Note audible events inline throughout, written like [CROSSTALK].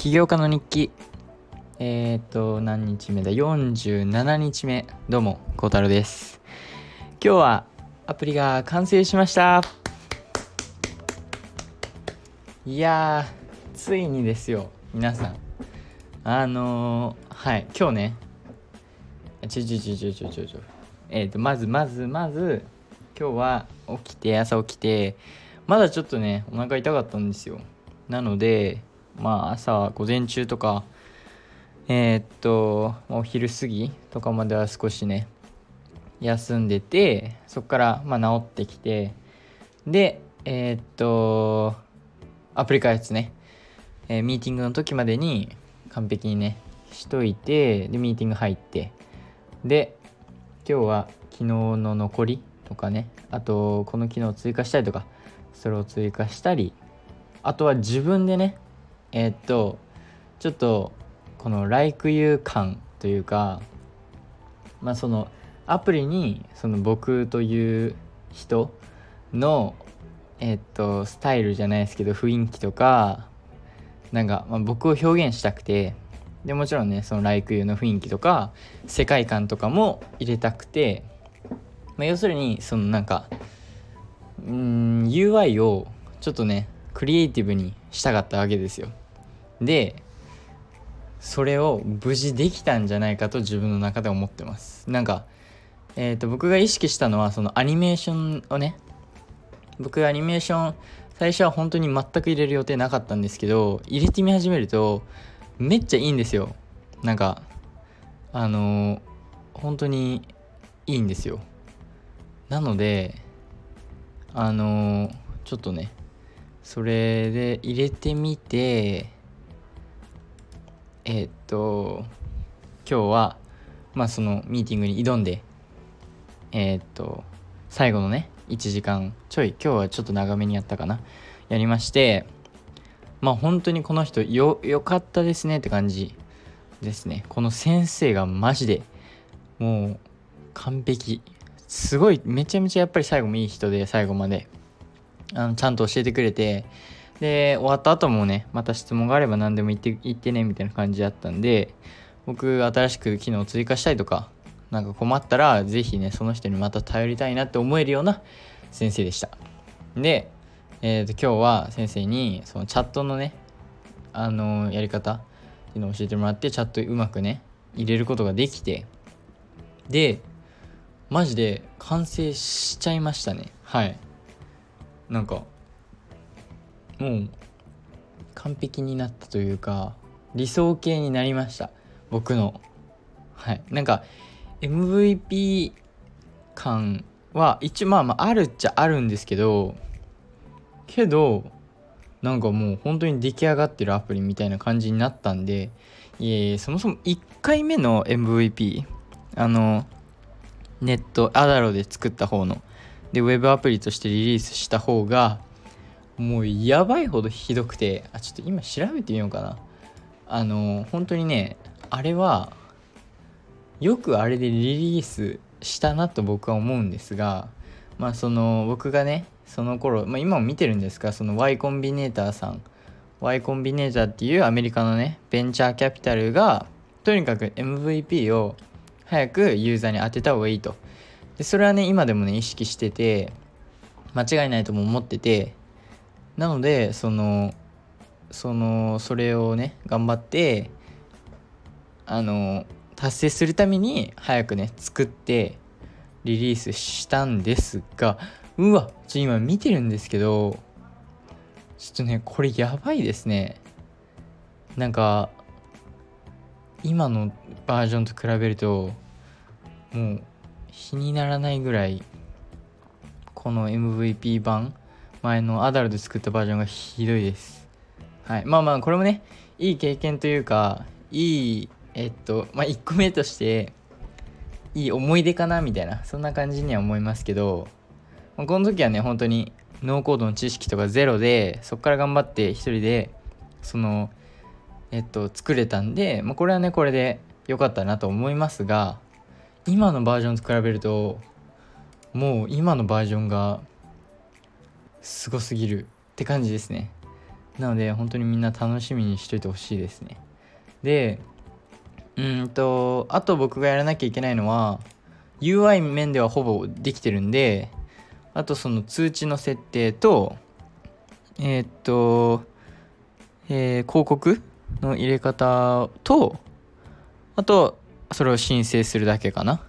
起業家の日記。えっ、と何日目だ？47日目。どうも孝太郎です。今日はアプリが完成しました。いやついにですよ皆さん。あのー、はい今日ね。ちょちょちょちょちょちょちょ。えっ、ー、とまずまずまず今日は起きて朝起きてまだちょっとねお腹痛かったんですよ。なのでまあ朝午前中とかえー、っとお昼過ぎとかまでは少しね休んでてそこからまあ治ってきてでえー、っとアプリ開発ね、えー、ミーティングの時までに完璧にねしといてでミーティング入ってで今日は昨日の残りとかねあとこの機能を追加したりとかそれを追加したりあとは自分でねえー、っとちょっとこの「like you」感というかまあそのアプリにその僕という人のえー、っとスタイルじゃないですけど雰囲気とかなんか、まあ、僕を表現したくてでもちろんねその「like you」の雰囲気とか世界観とかも入れたくて、まあ、要するにそのなんかうん UI をちょっとねクリエイティブにしたかったわけですよ。でそれを無事できたんじゃないかと自分の中で思ってます。なんかえーと、僕が意識したのはそのアニメーションをね僕アニメーション最初は本当に全く入れる予定なかったんですけど入れてみ始めるとめっちゃいいんですよ。なんかあのー、本当にいいんですよ。なのであのー、ちょっとねそれで入れてみてえー、っと今日はまあそのミーティングに挑んでえー、っと最後のね1時間ちょい今日はちょっと長めにやったかなやりましてまあ本当にこの人よよかったですねって感じですね。この先生がマジでもう完璧。すごいめちゃめちゃやっぱり最後もいい人で最後まで。あのちゃんと教えてくれてで終わった後もねまた質問があれば何でも言って言ってねみたいな感じだったんで僕新しく機能を追加したりとかなんか困ったら是非ねその人にまた頼りたいなって思えるような先生でした。で、えー、と今日は先生にそのチャットのねあのー、やり方っていうのを教えてもらってチャットうまくね入れることができてでマジで完成しちゃいましたね。はい。なんかもう完璧になったというか理想形になりました。僕の。はい。なんか MVP 感は一応まあまああるっちゃあるんですけどけどなんかもう本当に出来上がってるアプリみたいな感じになったんでいえそもそも1回目の MVP あのネットアダロで作った方のでウェブアプリとしてリリースした方がもうやばいほどひどくてあちょっと今調べてみようかな。あの本当にねあれはよくあれでリリースしたなと僕は思うんですがまあその僕がねその頃、まあ、今も見てるんですがその Y コンビネーターさん。Y コンビネーターっていうアメリカのねベンチャーキャピタルがとにかく MVP を早くユーザーに当てた方がいいと。でそれはね今でもね意識してて間違いないとも思っててなのでそのそのそれをね頑張ってあの達成するために早くね作ってリリースしたんですがうわちょ今見てるんですけどちょっとねこれやばいですね。なんか今のバージョンと比べるともう比にならないぐらいこの MVP 版前のアダルで作ったバージョンがひどいです。はい。まあまあこれもねいい経験というかいいえっとまあ1個目としていい思い出かなみたいなそんな感じには思いますけど、まあ、この時はね本当にノーコードの知識とかゼロでそこから頑張って一人でそのえっと作れたんで、まあ、これはねこれで良かったなと思いますが今のバージョンと比べるともう今のバージョンがすごすぎるって感じですね。なので本当にみんな楽しみにしといてほしいですね。でうんとあと僕がやらなきゃいけないのは UI 面ではほぼできてるんであとその通知の設定とえー、っと、えー、広告の入れ方とあとそれを申請するだけかな。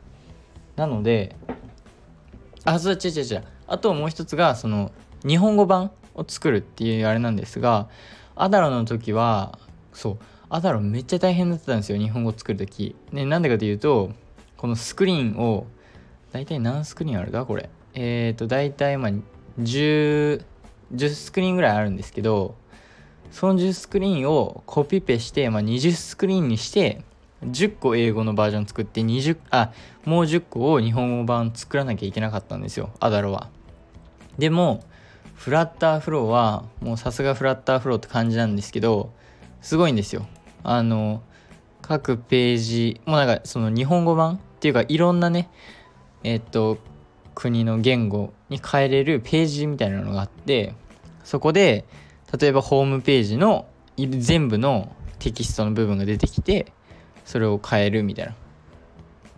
なのであそう違う違う違う。あともう一つがその日本語版を作るっていうあれなんですがアダロの時はそうアダロめっちゃ大変だったんですよ日本語作る時。ねなんでかというとこのスクリーンを大体何スクリーンあるかこれ。えっ、ー、と大体まあ10 10スクリーンぐらいあるんですけどその10スクリーンをコピペして、まあ、20スクリーンにして10個英語のバージョン作って20あもう10個を日本語版作らなきゃいけなかったんですよアダロは。でもフラッターフローはもうさすがフラッターフローって感じなんですけどすごいんですよ。あの各ページもうなんかその日本語版っていうかいろんなねえっと国の言語に変えれるページみたいなのがあってそこで例えばホームページの全部のテキストの部分が出てきてそれを変えるみたいな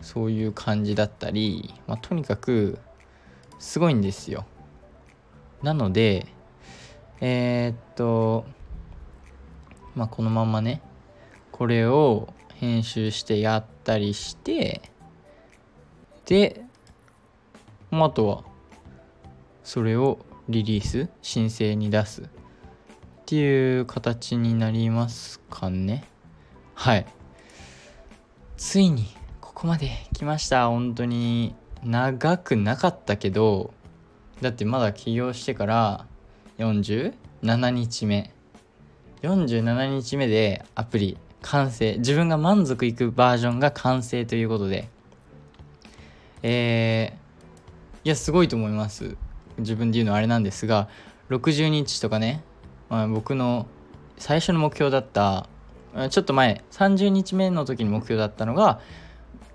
そういう感じだったり、まあ、とにかくすごいんですよ。なのでえー、っとまあこのままねこれを編集してやったりしてで、まあ、あとはそれをリリース申請に出すっていう形になりますかね。はい。ついにここまで来ました。本当に長くなかったけどだってまだ起業してから47日目。47日目でアプリ完成。自分が満足いくバージョンが完成ということで。えー、いやすごいと思います。自分で言うのはあれなんですが60日とかね、まあ、僕の最初の目標だったちょっと前30日目の時に目標だったのが、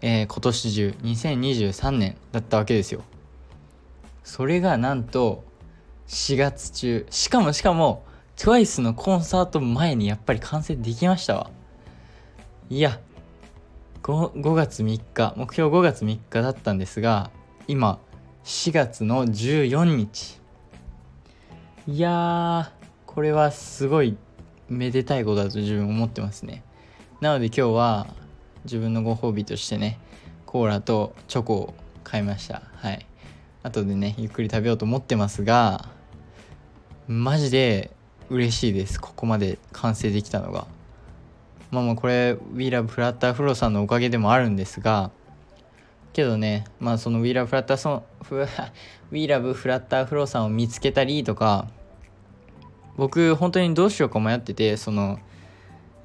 えー、今年中2023年だったわけですよ。それがなんと4月中。しかもしかも TWICE のコンサート前にやっぱり完成できましたわ。いや 5, 5月3日。目標5月3日だったんですが今4月の14日。いやこれはすごいめでたいことだと自分思ってますね。なので今日は自分のご褒美としてねコーラとチョコを買いました。はい。後でねゆっくり食べようと思ってますがマジで嬉しいです。ここまで完成できたのが。まあまあこれ WeLoveFlutterFlow さんのおかげでもあるんですがけどねまあその WeLoveFlutterFlow さんを見つけたりとか僕本当にどうしようか迷っててその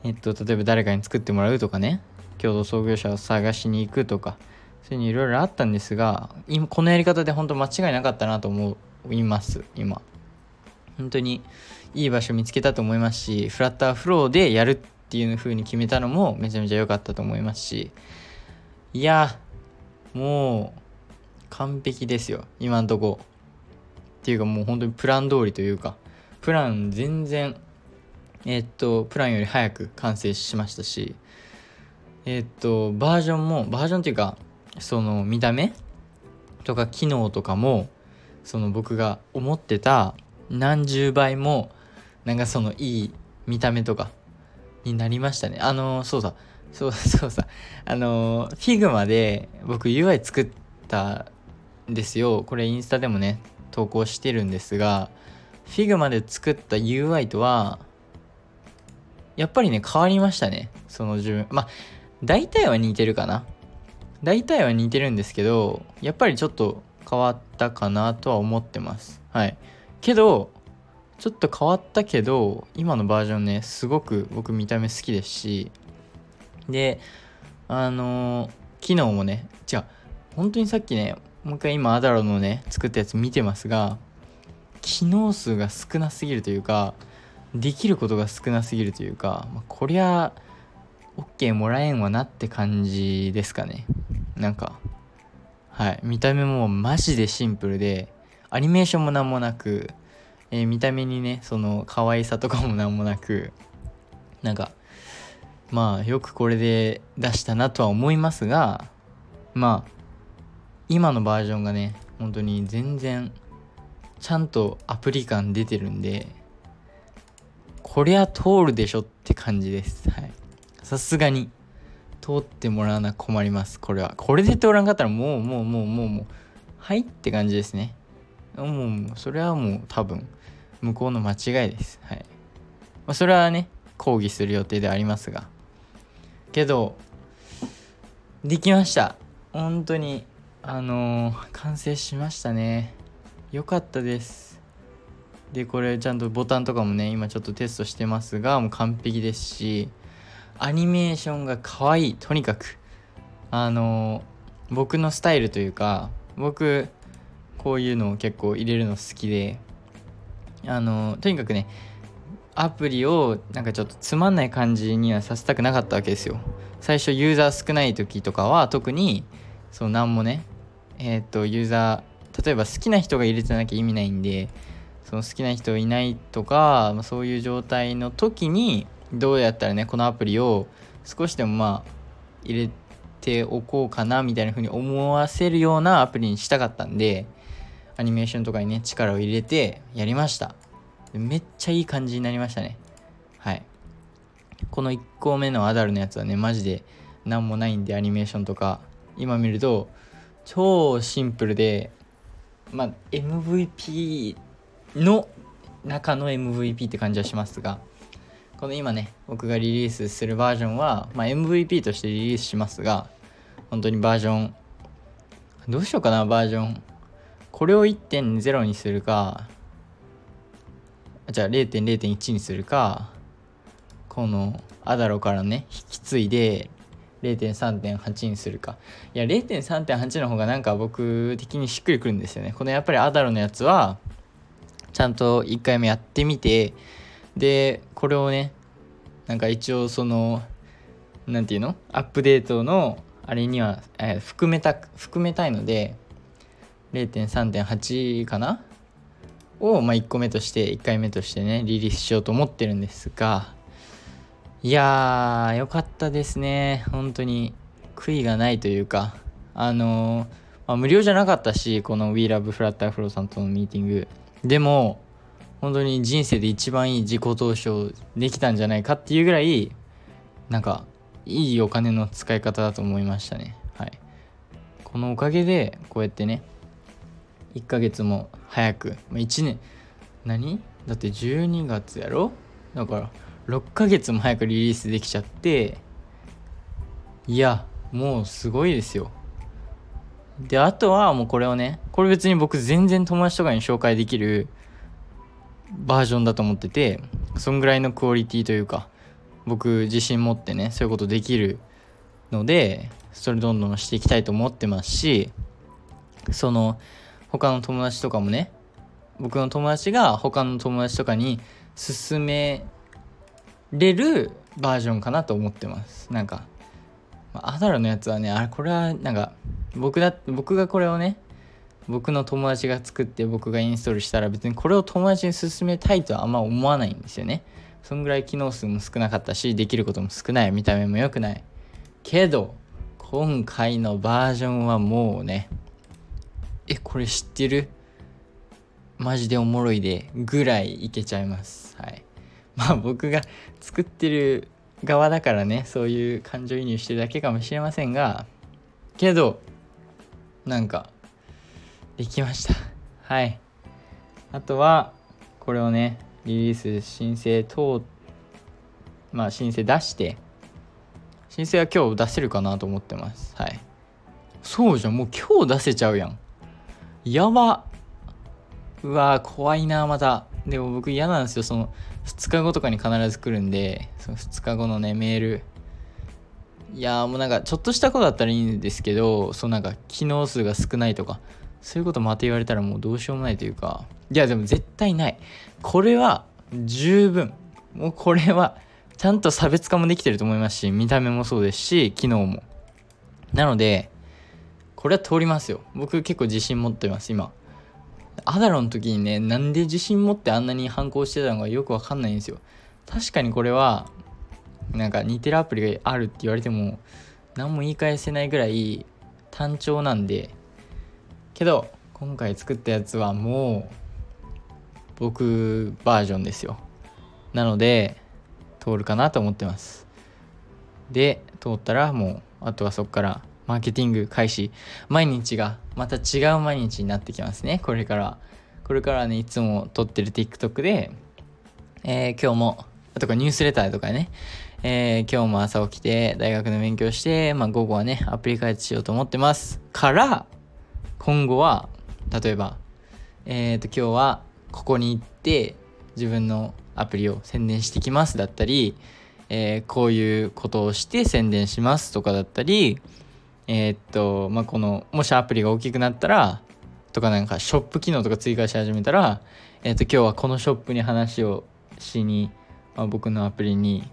えっと例えば誰かに作ってもらうとかね共同創業者を探しに行くとかそういうのいろいろあったんですが今このやり方で本当間違いなかったなと思います今。本当にいい場所見つけたと思いますしフラッターフローでやるっていう風に決めたのもめちゃめちゃ良かったと思いますし。いやもう完璧ですよ今んとこ。っていうかもう本当にプラン通りというかプラン全然え、っとプランより早く完成しましたしえ、っとバージョンもバージョンっていうかその見た目とか機能とかもその僕が思ってた何十倍もなんかそのいい見た目とかになりましたね。あのそうだ。そうそうさあの Figma で僕 UI 作ったんですよ。これインスタでもね投稿してるんですが Figma で作った UI とはやっぱりね変わりましたね。その自分まあ大体は似てるかな。大体は似てるんですけどやっぱりちょっと変わったかなとは思ってます。はい。けどちょっと変わったけど今のバージョンねすごく僕見た目好きですしであのー、機能もね違う本当にさっきねもう一回今アダロのね作ったやつ見てますが機能数が少なすぎるというかできることが少なすぎるというか、まあ、こりゃ OK もらえんわなって感じですかね。なんかはい。見た目もマジでシンプルでアニメーションも何もなくえー、見た目にねその可愛さとかも何もなくなんかまあよくこれで出したなとは思いますがまあ今のバージョンがね本当に全然ちゃんとアプリ感出てるんでこりゃ通るでしょって感じです。はい。さすがに。通ってもらわな困ります。これは。これで通らんかったらもうもうもうもうもう。はいって感じですね。もうそれはもう多分。向こうの間違いです。はい、まあ、それはね抗議する予定でありますが。けどできました。本当にあのー、完成しましたね。よかったです。でこれちゃんとボタンとかもね今ちょっとテストしてますがもう完璧ですし。アニメーションが可愛いとにかく。あの、僕のスタイルというか僕こういうのを結構入れるの好きであの、とにかくねアプリをなんかちょっとつまんない感じにはさせたくなかったわけですよ。最初ユーザー少ない時とかは特にそう何もねえっ、とユーザー例えば好きな人が入れてなきゃ意味ないんでその好きな人いないとかまそういう状態の時にどうやったらねこのアプリを少しでもまあ入れておこうかなみたいな風に思わせるようなアプリにしたかったんでアニメーションとかにね力を入れてやりました。めっちゃいい感じになりましたね。はい。この1個目のアダルのやつはねマジで何もないんでアニメーションとか。今見ると超シンプルでまあ MVP の中の MVP って感じはしますがこの今ね僕がリリースするバージョンは、まあ、MVP としてリリースしますが本当にバージョンどうしようかなバージョン。これを1.0にするかじゃあ0.0.1にするかこのアダロからね引き継いで0.3.8にするか。いや0.3.8の方がなんか僕的にしっくりくるんですよね。このやっぱりアダロのやつはちゃんと1回目やってみてでこれをねなんか一応その何て言うの？アップデートのあれには、えー、含めた含めたいので0.3.8かな？を、まあ、1個目として1回目としてねリリースしようと思ってるんですがいやーよかったですね。本当に悔いがないというかあのー、まあ、無料じゃなかったしこの WeLoveFlutterFlow さんとのミーティング。でも本当に人生で一番いい自己投資をできたんじゃないかっていうぐらいなんかいいお金の使い方だと思いましたね。はい。このおかげでこうやってね1ヶ月も早く1年。何？だって12月やろ？だから6ヶ月も早くリリースできちゃっていやもうすごいですよ。であとはもうこれをねこれ別に僕全然友達とかに紹介できるバージョンだと思っててそんぐらいのクオリティというか僕自信持ってねそういうことできるのでそれどんどんしていきたいと思ってますしその他の友達とかもね僕の友達が他の友達とかに勧めれるバージョンかなと思ってます。なんかアダルのやつはねあれこれはなんか僕だ僕がこれをね僕の友達が作って僕がインストールしたら別にこれを友達に勧めたいとはあんま思わないんですよね。そんぐらい機能数も少なかったしできることも少ない。見た目も良くない。けど今回のバージョンはもうねえこれ知ってる？マジでおもろいでぐらいいけちゃいます。はい。[LAUGHS] まあ僕が作ってる側だからねそういう感情移入してるだけかもしれませんがけどなんかできました。はい。あとはこれをねリリース申請等まあ申請出して申請は今日出せるかなと思ってます。はい。そうじゃん。もう今日出せちゃうやん。やば。うわ怖いなまた。でも僕嫌なんですよ。その2日後とかに必ず来るんでその2日後のねメール。いやもうなんかちょっとしたことだったらいいんですけどそのなんか機能数が少ないとか。そういうことまた言われたらもうどうしようもないというかいやでも絶対ない。これは十分。もうこれはちゃんと差別化もできてると思いますし見た目もそうですし機能も。なのでこれは通りますよ。僕結構自信持ってます今。アダロの時にねなんで自信持ってあんなに反抗してたのかよくわかんないんですよ。確かにこれはなんか似てるアプリがあるって言われても何も言い返せないぐらい単調なんでけど今回作ったやつはもう僕バージョンですよ。なので通るかなと思ってます。で通ったらもうあとはそこからマーケティング開始。毎日がまた違う毎日になってきますね。これから。これからねいつも撮ってる TikTok で、えー、今日もとかニュースレターとかね、えー、今日も朝起きて大学の勉強して、まあ、午後はねアプリ開発しようと思ってます。から今後は例えばえっ、ー、と今日はここに行って自分のアプリを宣伝してきますだったり、えー、こういうことをして宣伝しますとかだったり、えー、っと、まあ、この、もしアプリが大きくなったら、とかなんかショップ機能とか追加し始めたら、えー、っと、今日はこのショップに話をしに、まあ、僕のアプリに、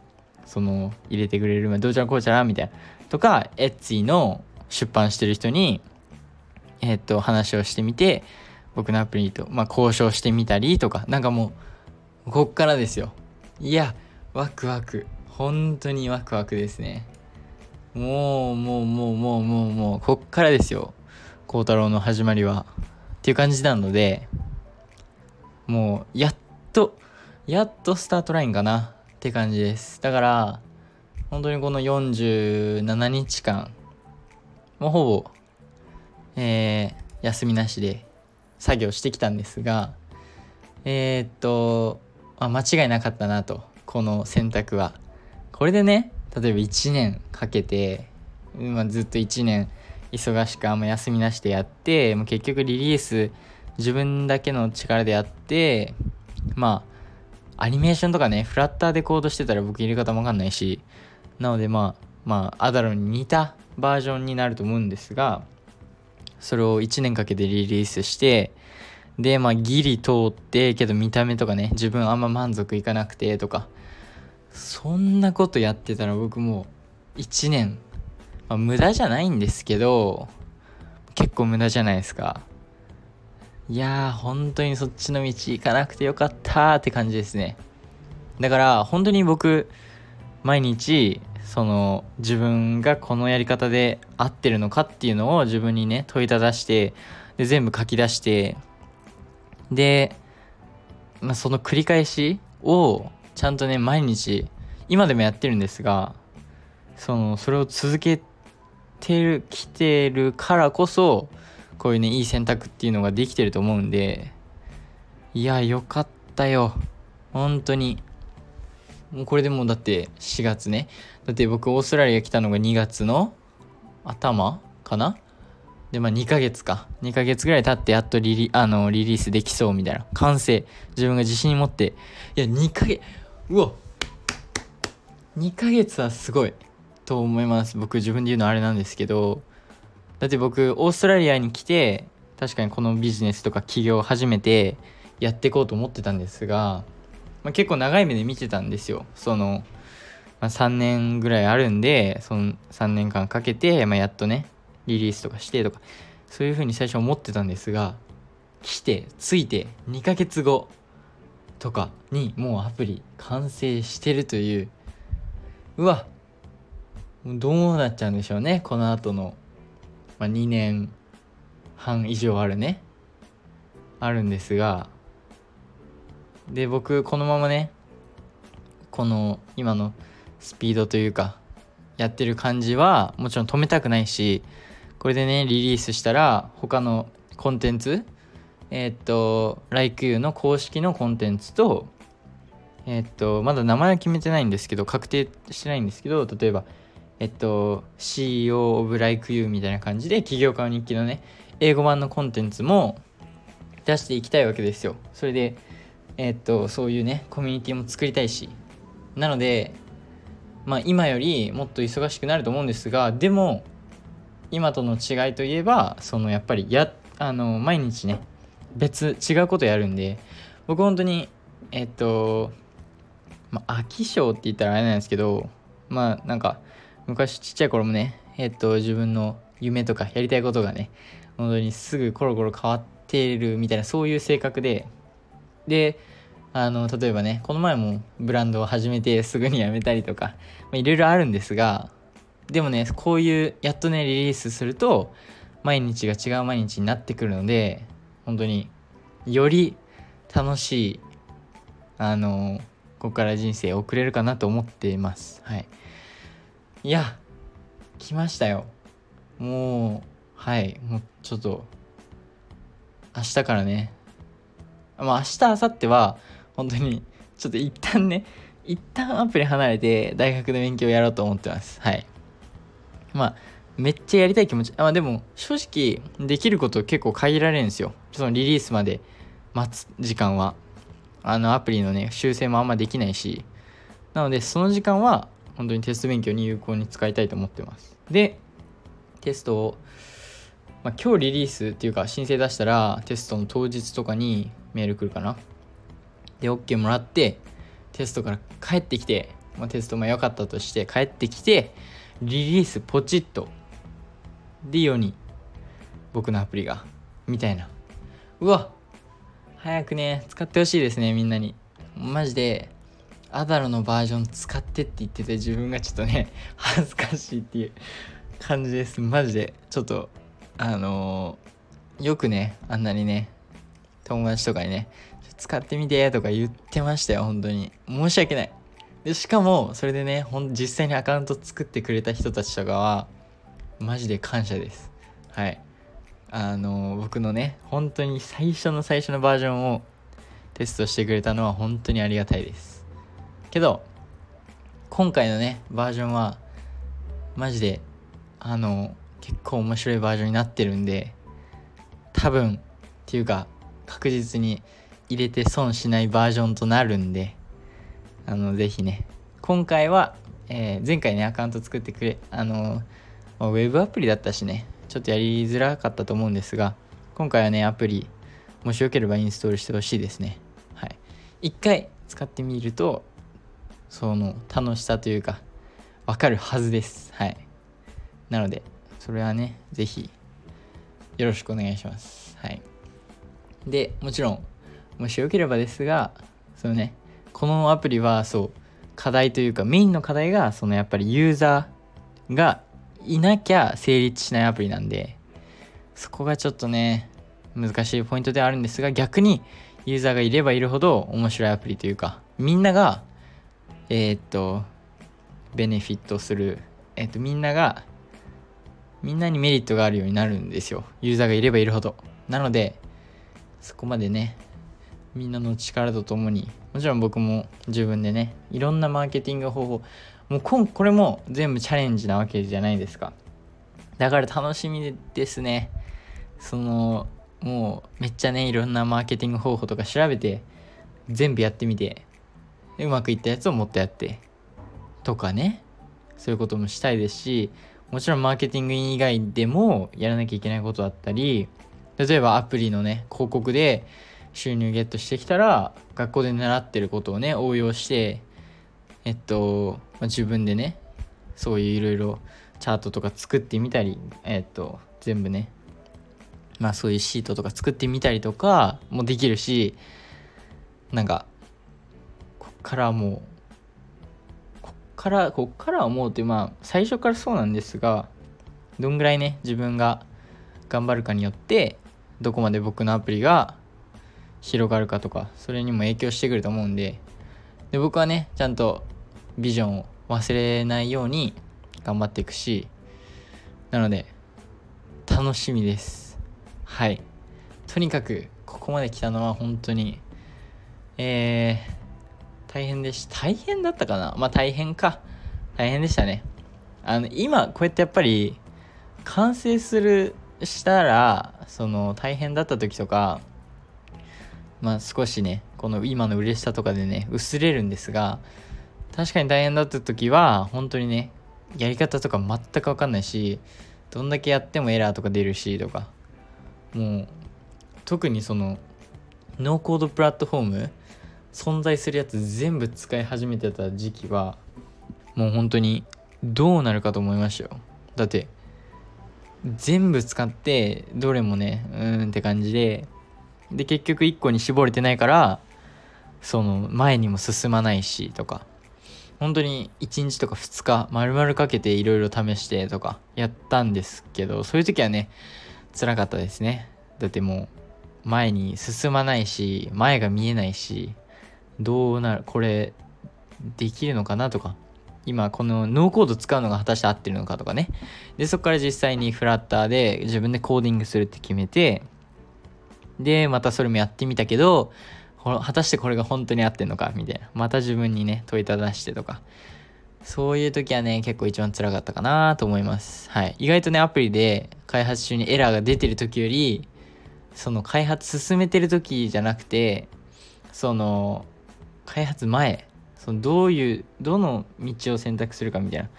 その、入れてくれる、どうちゃらこうちゃらみたいな。とか、エッツィの出版してる人に、えっと、話をしてみて、僕のアプリと、まあ、交渉してみたりとか、なんかもう、こっからですよ。いや、ワクワク。本当にワクワクですね。もう、もう、もう、もう、もう、もう、こっからですよ。孝太郎の始まりは。っていう感じなので、もう、やっと、やっとスタートラインかなって感じです。だから、本当にこの47日間、もうほぼ、えー、休みなしで作業してきたんですがえー、っと、まあ、間違いなかったなとこの選択は。これでね例えば1年かけて、まあ、ずっと1年忙しくあんま休みなしでやってもう結局リリース自分だけの力でやってまあアニメーションとかねフラッターでコードしてたら僕入れ方もわかんないしなのでまあまあアダロに似たバージョンになると思うんですがそれを1年かけてリリースしてでまあギリ通ってけど見た目とかね自分あんま満足いかなくてとかそんなことやってたら僕もう1年、まあ、無駄じゃないんですけど結構無駄じゃないですか。いやー本当にそっちの道行かなくてよかったって感じですね。だから本当に僕毎日その自分がこのやり方で合ってるのかっていうのを自分にね問いただしてで全部書き出してで、まあ、その繰り返しをちゃんとね毎日今でもやってるんですがそのそれを続けてるきてるからこそこういうねいい選択っていうのができてると思うんでいやよかったよ本当にもうこれでもうだって4月ね。だって僕オーストラリア来たのが2月の頭かな？で、まあ2ヶ月か。2ヶ月ぐらい経ってやっとリリあのリリースできそうみたいな。完成。自分が自信持って。いや、2ヶ月、うわ !2 ヶ月はすごい。と思います。僕自分で言うのあれなんですけど。だって僕、オーストラリアに来て、確かにこのビジネスとか起業を始めてやっていこうと思ってたんですが、まあ、結構長い目で見てたんですよその、まあ、3年ぐらいあるんでその3年間かけて、まあ、やっとねリリースとかしてとかそういう風に最初思ってたんですが来てついて2ヶ月後とかにもうアプリ完成してるといううわどうなっちゃうんでしょうねこの後の、まあ、2年半以上あるねあるんですがで僕このままねこの今のスピードというかやってる感じはもちろん止めたくないしこれでねリリースしたら他のコンテンツえー、っと LikeU の公式のコンテンツとえー、っとまだ名前は決めてないんですけど確定してないんですけど例えばえっと CEO of LikeU みたいな感じで起業家の日記のね英語版のコンテンツも出していきたいわけですよ。それでえ、っとそういうねコミュニティも作りたいし。なのでまあ今よりもっと忙しくなると思うんですがでも今との違いといえばそのやっぱりやあの毎日ね別違うことやるんで僕本当にえっとまあ飽き性って言ったらあれなんですけどまあなんか昔ちっちゃい頃もねえっと自分の夢とかやりたいことがね本当にすぐコロコロ変わってるみたいなそういう性格でであの例えばねこの前もブランドを始めてすぐに辞めたりとかいろいろあるんですがでもねこういうやっとねリリースすると毎日が違う毎日になってくるので本当により楽しいあのここから人生送れるかなと思っています。はい。いや来ましたよ。もうはい。もうちょっと明日からね。まあ明日明後日は本当にちょっと一旦ね一旦アプリ離れて大学で勉強やろうと思ってます。はい。まあめっちゃやりたい気持ちあでも正直できること結構限られるんですよ。そのリリースまで待つ時間は。あのアプリのね修正もあんまできないし。なのでその時間は本当にテスト勉強に有効に使いたいと思ってます。でテストを、まあ、今日リリースっていうか申請出したらテストの当日とかにメール来るかな。で OK もらってテストから帰ってきて、まあ、テストも良かったとして帰ってきてリリースポチッとで世に僕のアプリがみたいな。うわ早くね使ってほしいですねみんなに。マジでアダロのバージョン使ってって言ってて自分がちょっとね [LAUGHS] 恥ずかしいっていう感じです。マジでちょっとあのー、よくねあんなにね友達とかにね使ってみてとか言ってましたよ本当に。申し訳ない。でしかもそれでねほん実際にアカウント作ってくれた人たちとかはマジで感謝です。はい。あの僕のね本当に最初の最初のバージョンをテストしてくれたのは本当にありがたいです。けど今回のねバージョンはマジであの結構面白いバージョンになってるんで多分っていうか確実に入れて損しないバージョンとなるんであのぜひね今回は、えー、前回ねアカウント作ってくれあのウェブアプリだったしねちょっとやりづらかったと思うんですが今回はねアプリもしよければインストールしてほしいですね。はい。一回使ってみるとその楽しさというかわかるはずです。はい。なのでそれはね是非よろしくお願いします。はい。でもちろんもしよければですがそのね。このアプリはそう課題というかメインの課題がそのやっぱりユーザーがいなきゃ成立しないアプリなんでそこがちょっとね難しいポイントではあるんですが逆にユーザーがいればいるほど面白いアプリというかみんながえー、っとベネフィットするえー、っとみんながみんなにメリットがあるようになるんですよ。ユーザーがいればいるほど。なのでそこまでねみんなの力とともにもちろん僕も自分でねいろんなマーケティング方法もうここれも全部チャレンジなわけじゃないですか。だから楽しみですね。そのもうめっちゃねいろんなマーケティング方法とか調べて全部やってみてうまくいったやつをもっとやってとかねそういうこともしたいですしもちろんマーケティング以外でもやらなきゃいけないことだったり例えばアプリのね広告で収入ゲットしてきたら学校で習ってることをね応用してえっと、まあ、自分でねそういういろいろチャートとか作ってみたりえっと全部ねまあそういうシートとか作ってみたりとかもできるしなんかこっからもうこっからこっから思うってまあ最初からそうなんですがどんぐらいね自分が頑張るかによってどこまで僕のアプリが広がるかとかそれにも影響してくると思うんでで僕はねちゃんとビジョンを忘れないように頑張っていくしなので楽しみです。はい。とにかくここまで来たのは本当にえー、大変でした。大変だったかな？まあ大変か。大変でしたね。あの今こうやってやっぱり完成するしたらその大変だった時とかまあ少しねこの今の嬉しさとかでね薄れるんですが確かに大変だった時は本当にねやり方とか全く分かんないしどんだけやってもエラーとか出るしとかもう特にそのノーコードプラットフォーム存在するやつ全部使い始めてた時期はもう本当にどうなるかと思いましたよ。だって全部使ってどれもねうーんって感じでで結局1個に絞れてないからその前にも進まないしとか。本当に1日とか2日丸々かけていろいろ試してとかやったんですけどそういう時はね辛かったですね。だってもう前に進まないし前が見えないしどうなるこれできるのかなとか。今このノーコード使うのが果たして合ってるのかとかね。でそこから実際にフラッターで自分でコーディングするって決めてでまたそれもやってみたけど果たしてこれが本当に合ってんのかみたいな。また自分にね問いただしてとか。そういう時はね結構一番辛かったかなと思います。はい。意外とねアプリで開発中にエラーが出てる時よりその開発進めてる時じゃなくてその開発前そのどういうどの道を選択するかみたいな。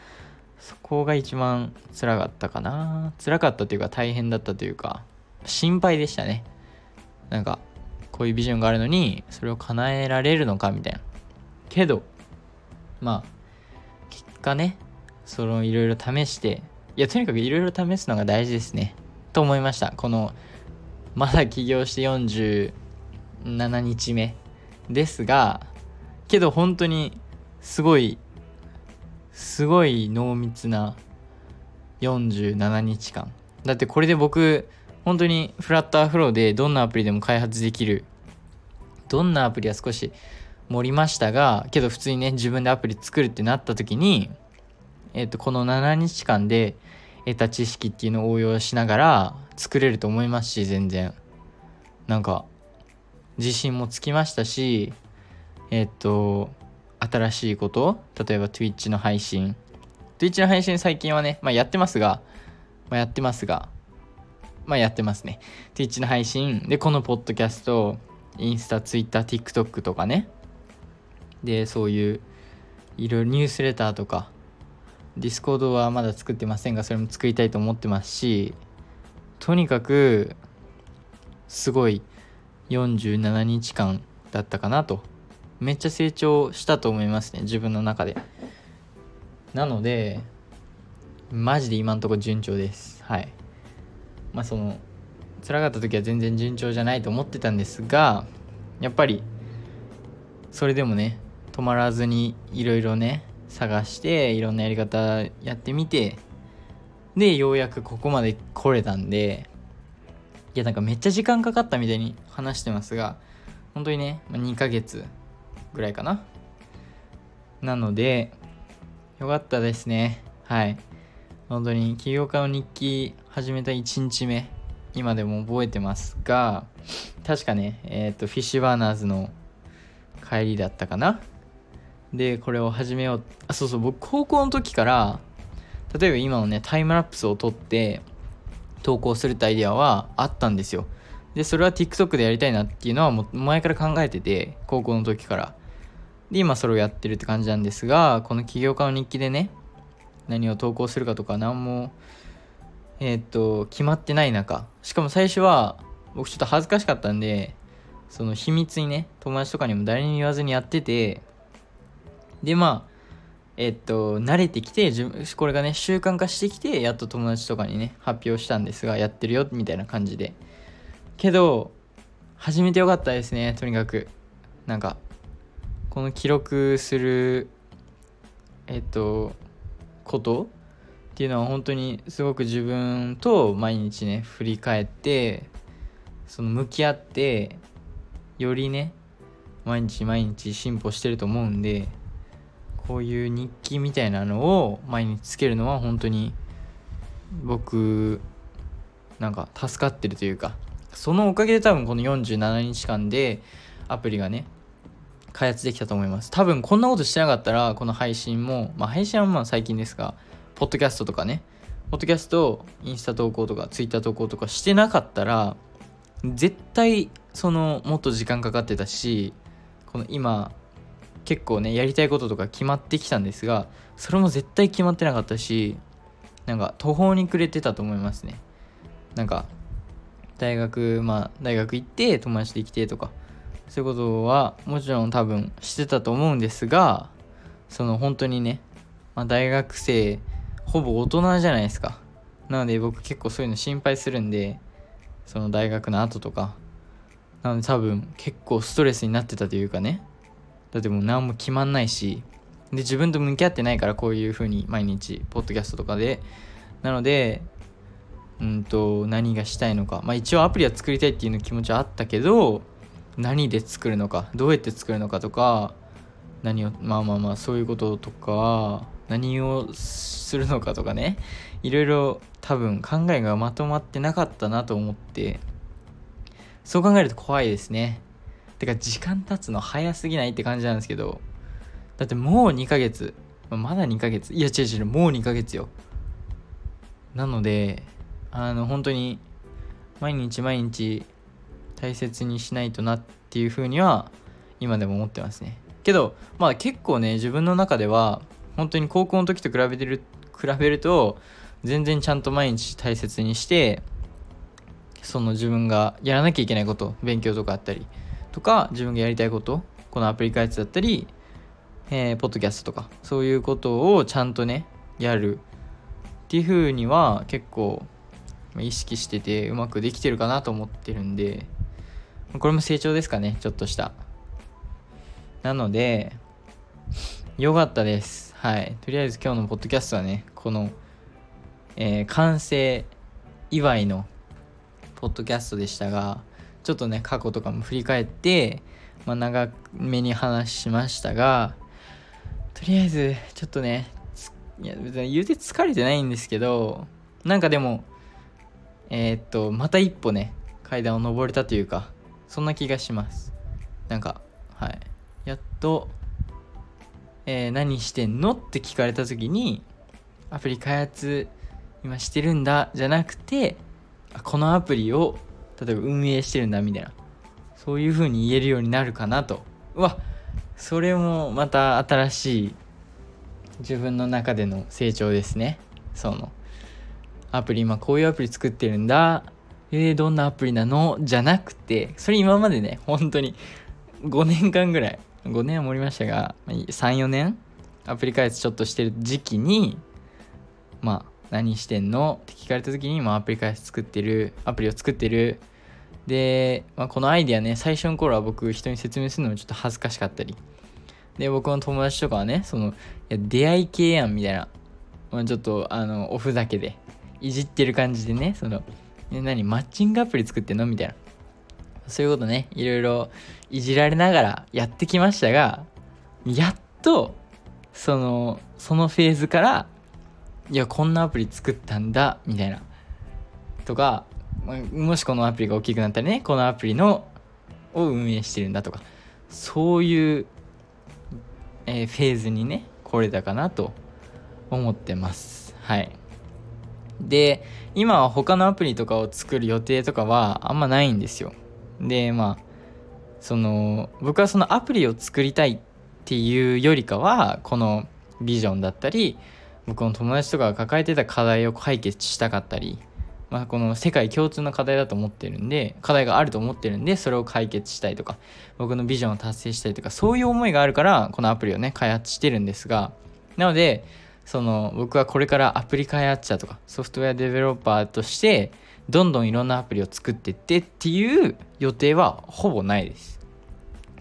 そこが一番辛かったかな。辛かったというか大変だったというか心配でしたね。なんかこういうビジョンがあるのにそれを叶えられるのかみたいな。けどまあ結果ねそのいろいろ試していやとにかくいろいろ試すのが大事ですね。と思いました。このまだ起業して47日目ですがけど本当にすごいすごい濃密な47日間。だってこれで僕本当にフラッターフローでどんなアプリでも開発できるどんなアプリは少し盛りましたがけど普通にね自分でアプリ作るってなった時に、えっ、ー、とこの7日間で得た知識っていうのを応用しながら作れると思いますし全然。なんか自信もつきましたしえっ、ー、と新しいこと例えば Twitch の配信。Twitch の配信最近はね、まあ、やってますが、まあ、やってますがまあやってますね Twitch の配信でこのポッドキャストインスタ、ツイッター、TikTok とかね。で、そういう、いろいろニュースレターとか、ディスコードはまだ作ってませんが、それも作りたいと思ってますし、とにかく、すごい47日間だったかなと。めっちゃ成長したと思いますね、自分の中で。なので、マジで今んとこ順調です。はい。まあその、辛かった時は全然順調じゃないと思ってたんですがやっぱりそれでもね止まらずにいろいろね探していろんなやり方やってみてでようやくここまで来れたんでいやなんかめっちゃ時間かかったみたいに話してますが本当にね2ヶ月ぐらいかな。なのでよかったですね。はい。本当に起業家の日記始めた1日目今でも覚えてますが確かねえっ、ー、とフィッシュバーナーズの帰りだったかな。でこれを始めようあそうそう僕高校の時から例えば今のねタイムラプスを撮って投稿するってアイデアはあったんですよ。でそれは TikTok でやりたいなっていうのはもう前から考えてて高校の時から。で今それをやってるって感じなんですがこの起業家の日記でね何を投稿するかとか何もえっ、と決まってない中。しかも最初は僕ちょっと恥ずかしかったんでその秘密にね友達とかにも誰にも言わずにやっててでまあえっと慣れてきてこれがね習慣化してきてやっと友達とかにね発表したんですがやってるよみたいな感じで。けど始めてよかったですねとにかく。なんかこの記録するえっとことっていうのは本当にすごく自分と毎日ね振り返ってその向き合ってよりね毎日毎日進歩してると思うんでこういう日記みたいなのを毎日つけるのは本当に僕なんか助かってるというかそのおかげで多分この47日間でアプリがね開発できたと思います多分こんなことしてなかったらこの配信もまあ配信はまあ最近ですがポッドキャストとかね、ポッドキャスト、インスタ投稿とか、ツイッター投稿とかしてなかったら、絶対、その、もっと時間かかってたし、この今、結構ね、やりたいこととか決まってきたんですが、それも絶対決まってなかったし、なんか途方に暮れてたと思いますね。なんか、大学、まあ、大学行って友達できてとか、そういうことはもちろん多分してたと思うんですが、その本当にね、まあ、大学生ほぼ大人じゃないですか。なので僕結構そういうの心配するんでその大学の後とか。なので多分結構ストレスになってたというかね。だってもう何も決まんないし。で自分と向き合ってないからこういう風に毎日ポッドキャストとかで。なのでうんと何がしたいのか。まあ一応アプリは作りたいっていうの気持ちはあったけど何で作るのかどうやって作るのかとか何をまあまあまあそういうこととか何をするのかとかね。いろいろ多分考えがまとまってなかったなと思って。そう考えると怖いですね。てか時間経つの早すぎないって感じなんですけど。だってもう2ヶ月。まだ2ヶ月。いや違う違うもう2ヶ月よ。なのであの本当に毎日毎日大切にしないとなっていうふうには今でも思ってますね。けどまあ結構ね自分の中では本当に高校の時と比べてる比べると全然ちゃんと毎日大切にしてその自分がやらなきゃいけないこと勉強とかあったりとか自分がやりたいことこのアプリ開発だったり、えー、ポッドキャストとかそういうことをちゃんとねやるっていう風には結構意識しててうまくできてるかなと思ってるんでこれも成長ですかねちょっとした。なのでよかったです。はい。とりあえず今日のポッドキャストはねこの、えー、完成祝いのポッドキャストでしたがちょっとね過去とかも振り返って、まあ、長めに話しましたがとりあえずちょっとねいや別に言うて疲れてないんですけどなんかでもえー、っとまた一歩ね階段を上れたというかそんな気がします。なんかはい。やっと、えー、何してんのって聞かれた時にアプリ開発今してるんだじゃなくてこのアプリを例えば運営してるんだみたいなそういう風に言えるようになるかなと。うわそれもまた新しい自分の中での成長ですね。そのアプリ今こういうアプリ作ってるんだえー、どんなアプリなの？じゃなくてそれ今までね本当に5年間ぐらい5年は盛りましたが34年アプリ開発ちょっとしてる時期にまあ何してんのって聞かれた時に、まあ、アプリ開発作ってるアプリを作ってる。で、まあ、このアイディアね最初の頃は僕人に説明するのもちょっと恥ずかしかったり。で僕の友達とかはねそのいや出会い系やんみたいな、まあ、ちょっとあのおふざけでいじってる感じでねその何マッチングアプリ作ってんの？みたいな。そういうことね。いろいろいじられながらやってきましたがやっとそのそのフェーズからいやこんなアプリ作ったんだみたいな。とかもしこのアプリが大きくなったらねこのアプリのを運営してるんだとか。そういう、えー、フェーズにね来れたかなと思ってます。はい。で今は他のアプリとかを作る予定とかはあんまないんですよ。でまあその僕はそのアプリを作りたいっていうよりかはこのビジョンだったり僕の友達とかが抱えてた課題を解決したかったり、まあ、この世界共通の課題だと思ってるんで課題があると思ってるんでそれを解決したいとか僕のビジョンを達成したいとかそういう思いがあるからこのアプリをね開発してるんですがなのでその僕はこれからアプリ開発者とかソフトウェアデベロッパーとしてどんどんいろんなアプリを作ってってっていう予定はほぼないです。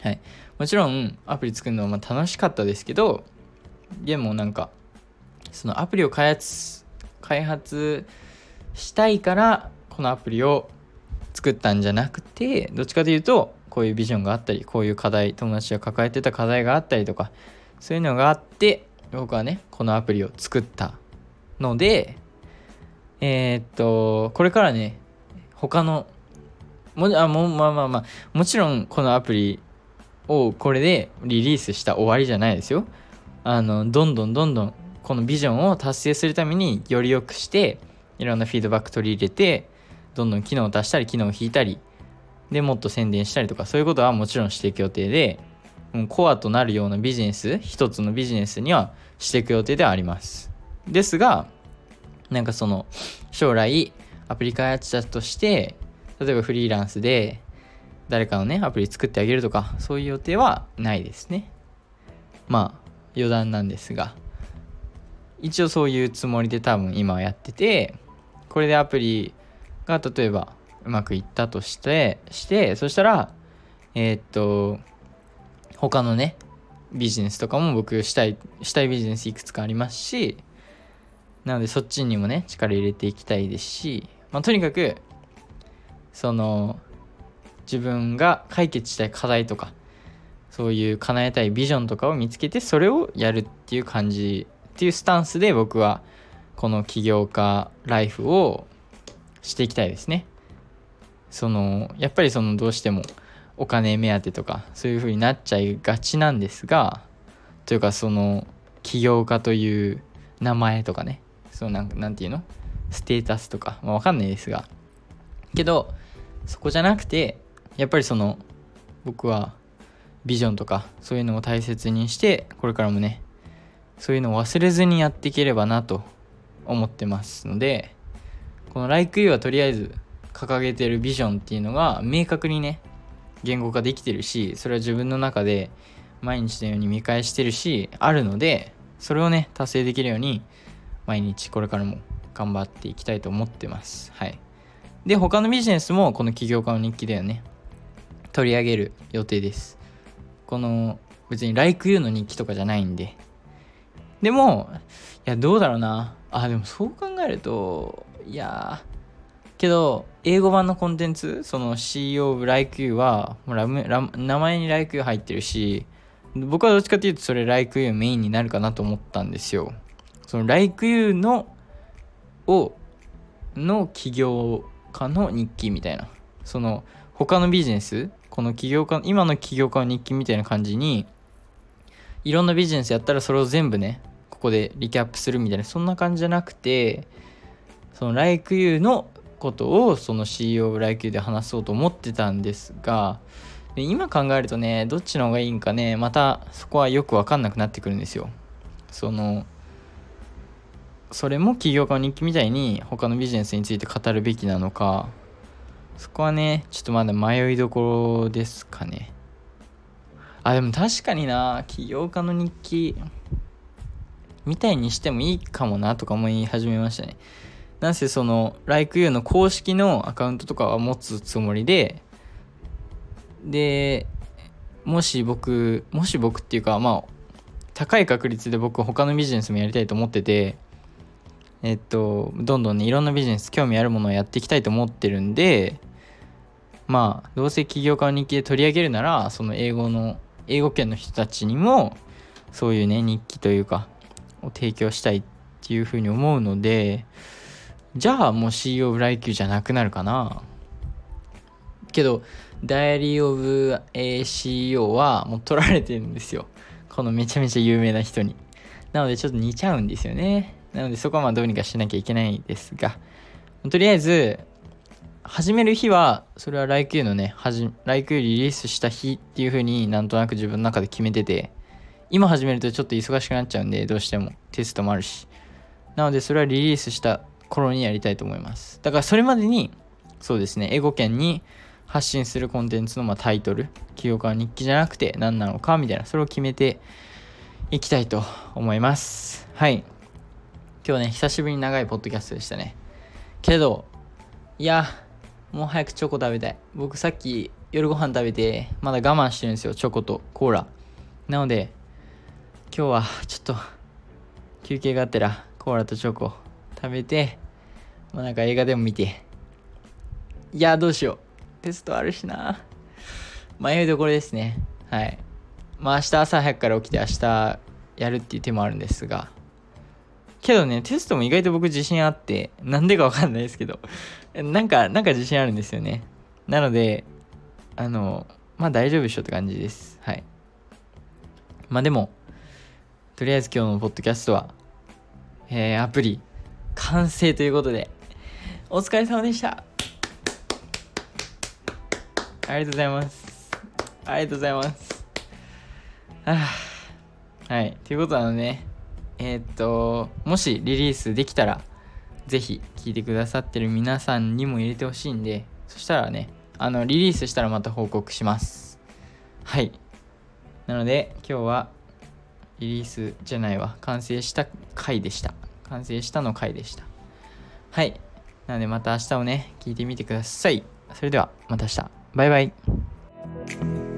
はい。もちろんアプリ作るのはま楽しかったですけど、でもなんか、そのアプリを開発、開発したいからこのアプリを作ったんじゃなくて、どっちかというと、こういうビジョンがあったり、こういう課題、友達が抱えてた課題があったりとか、そういうのがあって、僕はね、このアプリを作ったので、えー、っと、これからね、他の、もあもまあまあまあ、もちろんこのアプリをこれでリリースした終わりじゃないですよ。あの、どんどんどんどんこのビジョンを達成するためにより良くして、いろんなフィードバック取り入れて、どんどん機能を足したり、機能を引いたり、でもっと宣伝したりとか、そういうことはもちろんしていく予定で、コアとなるようなビジネス、一つのビジネスにはしていく予定ではあります。ですが、なんかその将来アプリ開発者として例えばフリーランスで誰かのねアプリ作ってあげるとかそういう予定はないですねまあ余談なんですが一応そういうつもりで多分今はやっててこれでアプリが例えばうまくいったとしてしてそしたらえー、っと他のねビジネスとかも僕したいしたいビジネスいくつかありますしなのでそっちにもね力入れていきたいですし、まあ、とにかくその自分が解決したい課題とかそういう叶えたいビジョンとかを見つけてそれをやるっていう感じっていうスタンスで僕はこの起業家ライフをしていきたいですね。そのやっぱりそのどうしてもお金目当てとかそういう風になっちゃいがちなんですがというかその起業家という名前とかねそうなんなんていうの？ステータスとか、まあ、わかんないですが。けどそこじゃなくてやっぱりその僕はビジョンとかそういうのを大切にしてこれからもねそういうのを忘れずにやっていければなと思ってますのでこの LikeU はとりあえず掲げてるビジョンっていうのが明確にね言語化できてるしそれは自分の中で毎日のように見返してるしあるのでそれをね達成できるように毎日これからも頑張っていきたいと思ってます。はい。で他のビジネスもこの起業家の日記ではね。取り上げる予定です。この別に LikeU の日記とかじゃないんで。でもいやどうだろうな。あでもそう考えるといやけど英語版のコンテンツその CEO of LikeU はもうラムラ名前に LikeU 入ってるし僕はどっちかっていうとそれ LikeU メインになるかなと思ったんですよ。その Like You のをの起業家の日記みたいな。その他のビジネスこの起業家今の起業家の日記みたいな感じにいろんなビジネスやったらそれを全部ねここでリキャップするみたいなそんな感じじゃなくてその LikeU のことをその CEO LikeU で話そうと思ってたんですがで今考えるとねどっちの方がいいんかねまたそこはよく分かんなくなってくるんですよ。そのそれも起業家の日記みたいに他のビジネスについて語るべきなのかそこはねちょっとまだ迷いどころですかね。あでも確かにな起業家の日記みたいにしてもいいかもなとか思い始めましたね。なんせその LikeU の公式のアカウントとかは持つつもりででもし僕もし僕っていうかまあ高い確率で僕他のビジネスもやりたいと思っててえっとどんどんねいろんなビジネス興味あるものをやっていきたいと思ってるんでまあどうせ起業家の日記で取り上げるならその英語の英語圏の人たちにもそういうね日記というかを提供したいっていうふうに思うのでじゃあもう CEO ブライキューじゃなくなるかな？けどダイアリー・オブ・ CEO はもう取られてるんですよ。このめちゃめちゃ有名な人に。なのでちょっと似ちゃうんですよね。なのでそこはまあどうにかしなきゃいけないですが。とりあえず始める日はそれは LIQ のね LIQ リリースした日っていう風になんとなく自分の中で決めてて今始めるとちょっと忙しくなっちゃうんでどうしてもテストもあるし。なのでそれはリリースした頃にやりたいと思います。だからそれまでにそうですね英語圏に発信するコンテンツのまタイトル起業家日記じゃなくて何なのかみたいなそれを決めていきたいと思います。はい。今日ね久しぶりに長いポッドキャストでしたね。けどいやもう早くチョコ食べたい。僕さっき夜ご飯食べてまだ我慢してるんですよチョコとコーラ。なので今日はちょっと休憩があったらコーラとチョコ食べてまあなんか映画でも見ていやどうしようテストあるしな。迷いどころですね。はい。まあ明日朝早くから起きて明日やるっていう手もあるんですが。けどね、テストも意外と僕自信あって、なんでかわかんないですけど、なんか、なんか自信あるんですよね。なので、あの、まあ大丈夫でしょって感じです。はい。まあでも、とりあえず今日のポッドキャストは、えー、アプリ完成ということで、お疲れ様でした。ありがとうございます。ありがとうございます。はあ、はい。ということなのね、えー、っと、もしリリースできたら、ぜひ聞いてくださってる皆さんにも入れてほしいんで、そしたらね、あの、リリースしたらまた報告します。はい。なので、今日は、リリースじゃないわ、完成した回でした。完成したの回でした。はい。なのでまた明日をね、聞いてみてください。それではまた明日。バイバイ。